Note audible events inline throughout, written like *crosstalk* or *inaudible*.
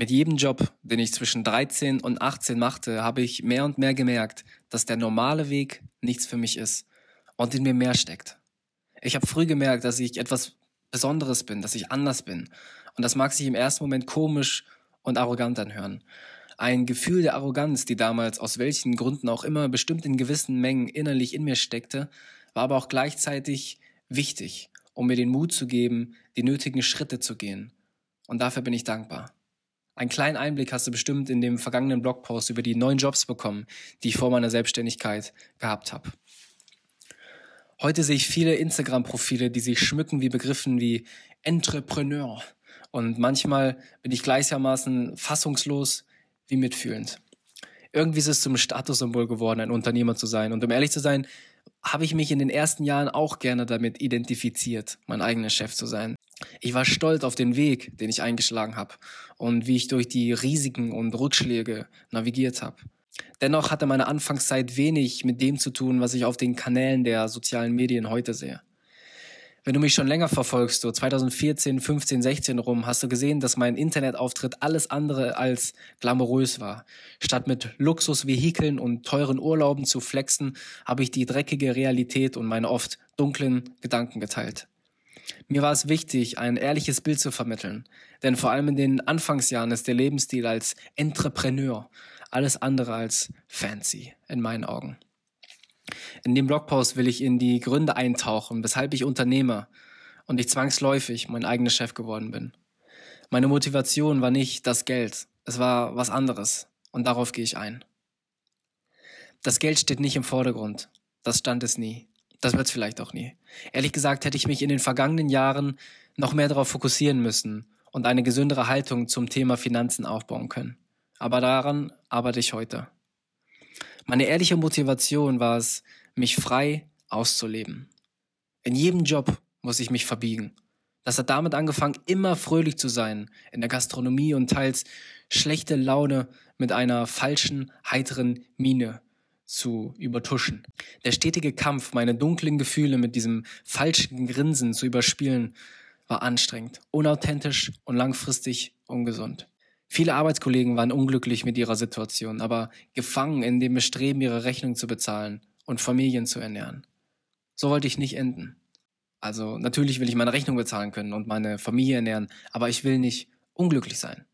Mit jedem Job, den ich zwischen 13 und 18 machte, habe ich mehr und mehr gemerkt, dass der normale Weg nichts für mich ist und in mir mehr steckt. Ich habe früh gemerkt, dass ich etwas Besonderes bin, dass ich anders bin. Und das mag sich im ersten Moment komisch und arrogant anhören. Ein Gefühl der Arroganz, die damals aus welchen Gründen auch immer bestimmt in gewissen Mengen innerlich in mir steckte, war aber auch gleichzeitig wichtig, um mir den Mut zu geben, die nötigen Schritte zu gehen. Und dafür bin ich dankbar. Einen kleinen Einblick hast du bestimmt in dem vergangenen Blogpost über die neuen Jobs bekommen, die ich vor meiner Selbstständigkeit gehabt habe. Heute sehe ich viele Instagram-Profile, die sich schmücken wie Begriffen wie Entrepreneur. Und manchmal bin ich gleichermaßen fassungslos wie mitfühlend. Irgendwie ist es zum Statussymbol geworden, ein Unternehmer zu sein. Und um ehrlich zu sein, habe ich mich in den ersten Jahren auch gerne damit identifiziert, mein eigener Chef zu sein. Ich war stolz auf den Weg, den ich eingeschlagen habe und wie ich durch die Risiken und Rückschläge navigiert habe. Dennoch hatte meine Anfangszeit wenig mit dem zu tun, was ich auf den Kanälen der sozialen Medien heute sehe. Wenn du mich schon länger verfolgst, so 2014, 15, 16 rum, hast du gesehen, dass mein Internetauftritt alles andere als glamourös war. Statt mit Luxusvehikeln und teuren Urlauben zu flexen, habe ich die dreckige Realität und meine oft dunklen Gedanken geteilt. Mir war es wichtig, ein ehrliches Bild zu vermitteln, denn vor allem in den Anfangsjahren ist der Lebensstil als Entrepreneur alles andere als fancy in meinen Augen. In dem Blogpost will ich in die Gründe eintauchen, weshalb ich Unternehmer und ich zwangsläufig mein eigener Chef geworden bin. Meine Motivation war nicht das Geld, es war was anderes und darauf gehe ich ein. Das Geld steht nicht im Vordergrund, das stand es nie. Das wird es vielleicht auch nie. Ehrlich gesagt hätte ich mich in den vergangenen Jahren noch mehr darauf fokussieren müssen und eine gesündere Haltung zum Thema Finanzen aufbauen können. Aber daran arbeite ich heute. Meine ehrliche Motivation war es, mich frei auszuleben. In jedem Job muss ich mich verbiegen. Das hat damit angefangen, immer fröhlich zu sein, in der Gastronomie und teils schlechte Laune mit einer falschen, heiteren Miene zu übertuschen. Der stetige Kampf, meine dunklen Gefühle mit diesem falschen Grinsen zu überspielen, war anstrengend, unauthentisch und langfristig ungesund. Viele Arbeitskollegen waren unglücklich mit ihrer Situation, aber gefangen in dem Bestreben, ihre Rechnung zu bezahlen und Familien zu ernähren. So wollte ich nicht enden. Also natürlich will ich meine Rechnung bezahlen können und meine Familie ernähren, aber ich will nicht unglücklich sein.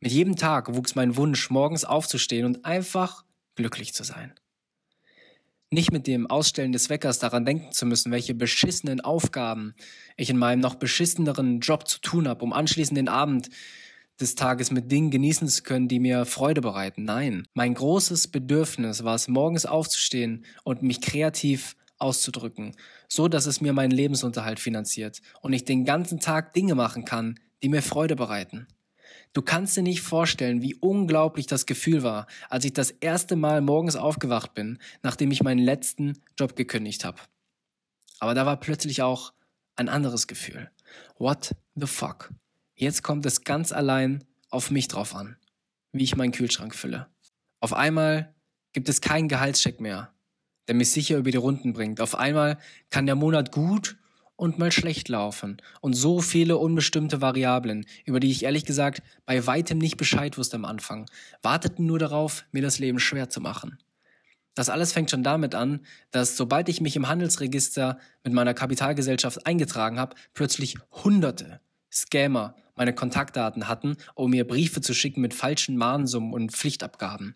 Mit jedem Tag wuchs mein Wunsch, morgens aufzustehen und einfach glücklich zu sein. Nicht mit dem Ausstellen des Weckers daran denken zu müssen, welche beschissenen Aufgaben ich in meinem noch beschisseneren Job zu tun habe, um anschließend den Abend des Tages mit Dingen genießen zu können, die mir Freude bereiten. Nein, mein großes Bedürfnis war es, morgens aufzustehen und mich kreativ auszudrücken, so dass es mir meinen Lebensunterhalt finanziert und ich den ganzen Tag Dinge machen kann, die mir Freude bereiten. Du kannst dir nicht vorstellen, wie unglaublich das Gefühl war, als ich das erste Mal morgens aufgewacht bin, nachdem ich meinen letzten Job gekündigt habe. Aber da war plötzlich auch ein anderes Gefühl. What the fuck? Jetzt kommt es ganz allein auf mich drauf an, wie ich meinen Kühlschrank fülle. Auf einmal gibt es keinen Gehaltscheck mehr, der mich sicher über die Runden bringt. Auf einmal kann der Monat gut und mal schlecht laufen. Und so viele unbestimmte Variablen, über die ich ehrlich gesagt bei weitem nicht Bescheid wusste am Anfang, warteten nur darauf, mir das Leben schwer zu machen. Das alles fängt schon damit an, dass sobald ich mich im Handelsregister mit meiner Kapitalgesellschaft eingetragen habe, plötzlich Hunderte Scammer meine Kontaktdaten hatten, um mir Briefe zu schicken mit falschen Mahnsummen und Pflichtabgaben.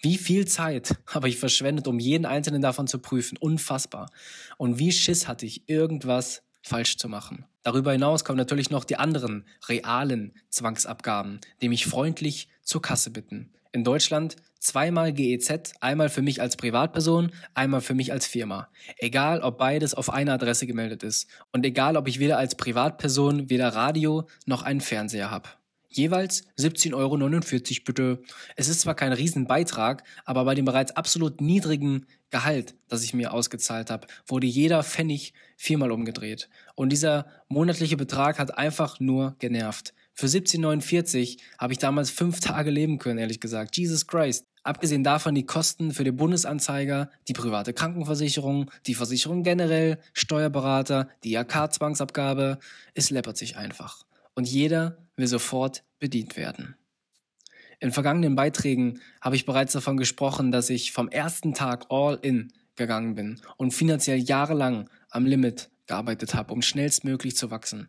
Wie viel Zeit *laughs* habe ich verschwendet, um jeden einzelnen davon zu prüfen? Unfassbar. Und wie Schiss hatte ich, irgendwas falsch zu machen. Darüber hinaus kommen natürlich noch die anderen realen Zwangsabgaben, die mich freundlich zur Kasse bitten. In Deutschland zweimal GEZ, einmal für mich als Privatperson, einmal für mich als Firma. Egal, ob beides auf einer Adresse gemeldet ist. Und egal, ob ich weder als Privatperson weder Radio noch einen Fernseher habe. Jeweils 17,49 Euro bitte. Es ist zwar kein Riesenbeitrag, aber bei dem bereits absolut niedrigen Gehalt, das ich mir ausgezahlt habe, wurde jeder Pfennig viermal umgedreht. Und dieser monatliche Betrag hat einfach nur genervt. Für 17,49 habe ich damals fünf Tage leben können, ehrlich gesagt. Jesus Christ. Abgesehen davon die Kosten für den Bundesanzeiger, die private Krankenversicherung, die Versicherung generell, Steuerberater, die IHK-Zwangsabgabe. Es läppert sich einfach. Und jeder will sofort bedient werden. In vergangenen Beiträgen habe ich bereits davon gesprochen, dass ich vom ersten Tag all in gegangen bin und finanziell jahrelang am Limit gearbeitet habe, um schnellstmöglich zu wachsen.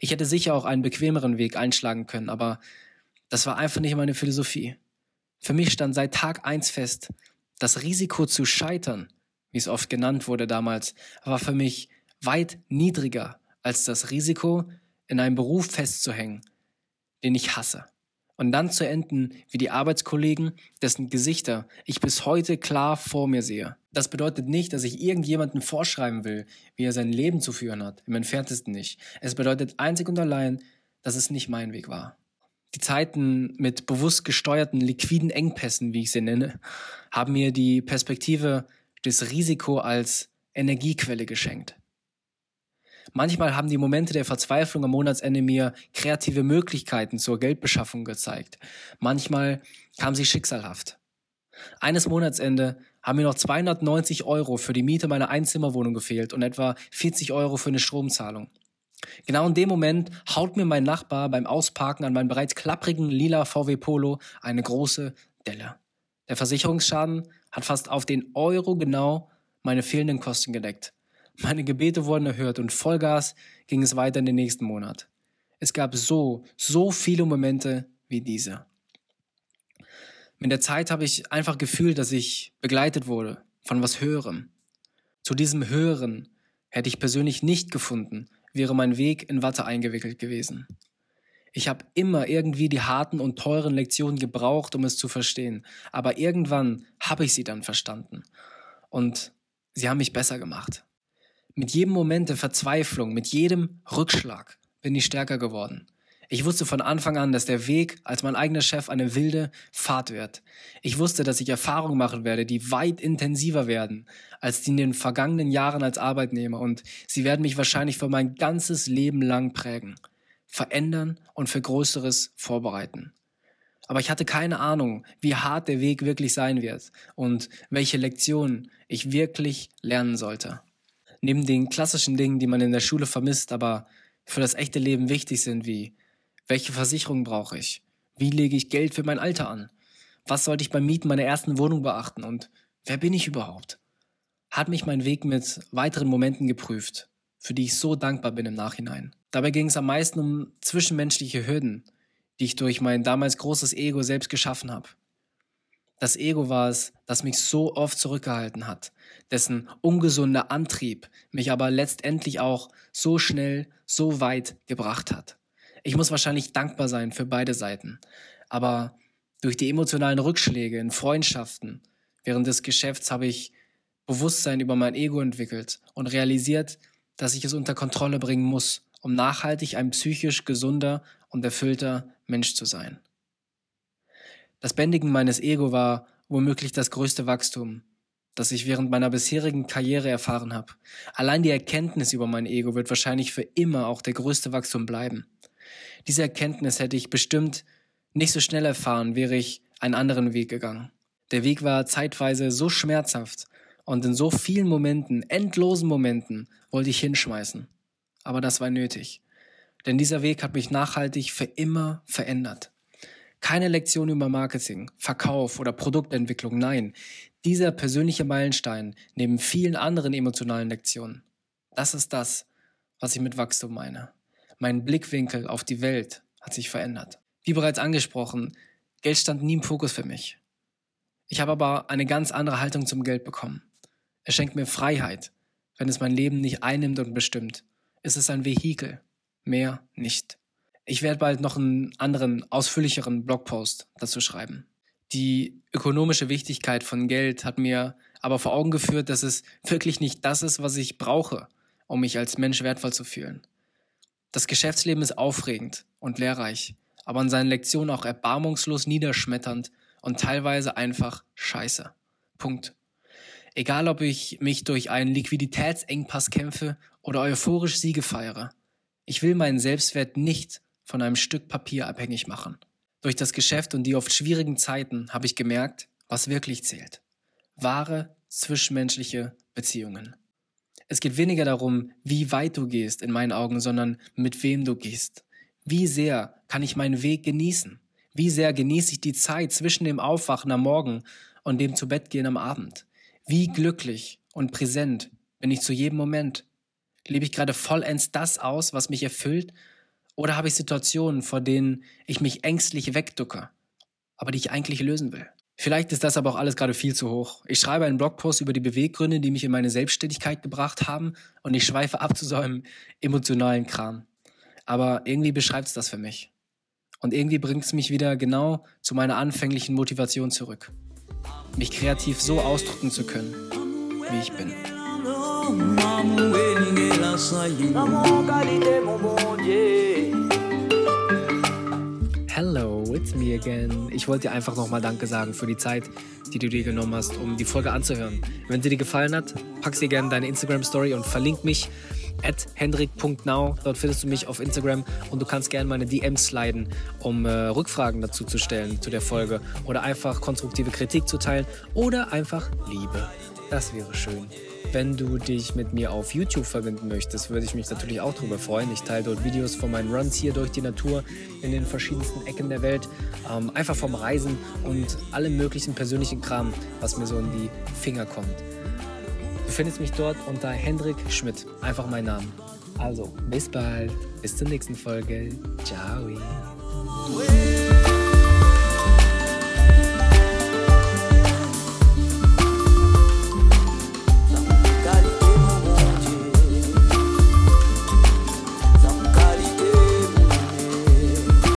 Ich hätte sicher auch einen bequemeren Weg einschlagen können, aber das war einfach nicht meine Philosophie. Für mich stand seit Tag eins fest, das Risiko zu scheitern, wie es oft genannt wurde damals, war für mich weit niedriger als das Risiko, in einem Beruf festzuhängen, den ich hasse. Und dann zu enden wie die Arbeitskollegen, dessen Gesichter ich bis heute klar vor mir sehe. Das bedeutet nicht, dass ich irgendjemanden vorschreiben will, wie er sein Leben zu führen hat. Im entferntesten nicht. Es bedeutet einzig und allein, dass es nicht mein Weg war. Die Zeiten mit bewusst gesteuerten liquiden Engpässen, wie ich sie nenne, haben mir die Perspektive des Risiko als Energiequelle geschenkt. Manchmal haben die Momente der Verzweiflung am Monatsende mir kreative Möglichkeiten zur Geldbeschaffung gezeigt. Manchmal kam sie schicksalhaft. Eines Monatsende haben mir noch 290 Euro für die Miete meiner Einzimmerwohnung gefehlt und etwa 40 Euro für eine Stromzahlung. Genau in dem Moment haut mir mein Nachbar beim Ausparken an meinem bereits klapprigen lila VW Polo eine große Delle. Der Versicherungsschaden hat fast auf den Euro genau meine fehlenden Kosten gedeckt. Meine Gebete wurden erhört und Vollgas ging es weiter in den nächsten Monat. Es gab so, so viele Momente wie diese. Mit der Zeit habe ich einfach gefühlt, dass ich begleitet wurde von was Höherem. Zu diesem Höheren hätte ich persönlich nicht gefunden, wäre mein Weg in Watte eingewickelt gewesen. Ich habe immer irgendwie die harten und teuren Lektionen gebraucht, um es zu verstehen, aber irgendwann habe ich sie dann verstanden. Und sie haben mich besser gemacht. Mit jedem Moment der Verzweiflung, mit jedem Rückschlag bin ich stärker geworden. Ich wusste von Anfang an, dass der Weg als mein eigener Chef eine wilde Fahrt wird. Ich wusste, dass ich Erfahrungen machen werde, die weit intensiver werden als die in den vergangenen Jahren als Arbeitnehmer und sie werden mich wahrscheinlich für mein ganzes Leben lang prägen, verändern und für Größeres vorbereiten. Aber ich hatte keine Ahnung, wie hart der Weg wirklich sein wird und welche Lektionen ich wirklich lernen sollte neben den klassischen Dingen, die man in der Schule vermisst, aber für das echte Leben wichtig sind, wie welche Versicherung brauche ich? Wie lege ich Geld für mein Alter an? Was sollte ich beim Mieten meiner ersten Wohnung beachten? Und wer bin ich überhaupt? Hat mich mein Weg mit weiteren Momenten geprüft, für die ich so dankbar bin im Nachhinein. Dabei ging es am meisten um zwischenmenschliche Hürden, die ich durch mein damals großes Ego selbst geschaffen habe. Das Ego war es, das mich so oft zurückgehalten hat, dessen ungesunder Antrieb mich aber letztendlich auch so schnell, so weit gebracht hat. Ich muss wahrscheinlich dankbar sein für beide Seiten, aber durch die emotionalen Rückschläge in Freundschaften während des Geschäfts habe ich Bewusstsein über mein Ego entwickelt und realisiert, dass ich es unter Kontrolle bringen muss, um nachhaltig ein psychisch gesunder und erfüllter Mensch zu sein. Das Bändigen meines Ego war womöglich das größte Wachstum, das ich während meiner bisherigen Karriere erfahren habe. Allein die Erkenntnis über mein Ego wird wahrscheinlich für immer auch der größte Wachstum bleiben. Diese Erkenntnis hätte ich bestimmt nicht so schnell erfahren, wäre ich einen anderen Weg gegangen. Der Weg war zeitweise so schmerzhaft und in so vielen Momenten, endlosen Momenten, wollte ich hinschmeißen. Aber das war nötig. Denn dieser Weg hat mich nachhaltig für immer verändert. Keine Lektion über Marketing, Verkauf oder Produktentwicklung, nein. Dieser persönliche Meilenstein neben vielen anderen emotionalen Lektionen. Das ist das, was ich mit Wachstum meine. Mein Blickwinkel auf die Welt hat sich verändert. Wie bereits angesprochen, Geld stand nie im Fokus für mich. Ich habe aber eine ganz andere Haltung zum Geld bekommen. Es schenkt mir Freiheit, wenn es mein Leben nicht einnimmt und bestimmt. Es ist ein Vehikel, mehr nicht. Ich werde bald noch einen anderen, ausführlicheren Blogpost dazu schreiben. Die ökonomische Wichtigkeit von Geld hat mir aber vor Augen geführt, dass es wirklich nicht das ist, was ich brauche, um mich als Mensch wertvoll zu fühlen. Das Geschäftsleben ist aufregend und lehrreich, aber an seinen Lektionen auch erbarmungslos niederschmetternd und teilweise einfach scheiße. Punkt. Egal, ob ich mich durch einen Liquiditätsengpass kämpfe oder euphorisch Siege feiere. Ich will meinen Selbstwert nicht von einem Stück Papier abhängig machen. Durch das Geschäft und die oft schwierigen Zeiten habe ich gemerkt, was wirklich zählt. Wahre zwischenmenschliche Beziehungen. Es geht weniger darum, wie weit du gehst in meinen Augen, sondern mit wem du gehst. Wie sehr kann ich meinen Weg genießen? Wie sehr genieße ich die Zeit zwischen dem Aufwachen am Morgen und dem zu Bett gehen am Abend? Wie glücklich und präsent bin ich zu jedem Moment? Lebe ich gerade vollends das aus, was mich erfüllt? Oder habe ich Situationen, vor denen ich mich ängstlich wegducke, aber die ich eigentlich lösen will? Vielleicht ist das aber auch alles gerade viel zu hoch. Ich schreibe einen Blogpost über die Beweggründe, die mich in meine Selbstständigkeit gebracht haben und ich schweife ab zu so einem emotionalen Kram. Aber irgendwie beschreibt es das für mich. Und irgendwie bringt es mich wieder genau zu meiner anfänglichen Motivation zurück. Mich kreativ so ausdrücken zu können, wie ich bin. Hello, it's me again. Ich wollte dir einfach nochmal Danke sagen für die Zeit, die du dir genommen hast, um die Folge anzuhören. Wenn sie dir gefallen hat, pack sie gerne in deine Instagram-Story und verlink mich at hendrik.now. Dort findest du mich auf Instagram und du kannst gerne meine DMs sliden, um äh, Rückfragen dazu zu stellen zu der Folge oder einfach konstruktive Kritik zu teilen oder einfach Liebe. Das wäre schön. Wenn du dich mit mir auf YouTube verbinden möchtest, würde ich mich natürlich auch darüber freuen. Ich teile dort Videos von meinen Runs hier durch die Natur in den verschiedensten Ecken der Welt. Ähm, einfach vom Reisen und allem möglichen persönlichen Kram, was mir so in die Finger kommt. Du findest mich dort unter Hendrik Schmidt. Einfach mein Name. Also, bis bald. Bis zur nächsten Folge. Ciao.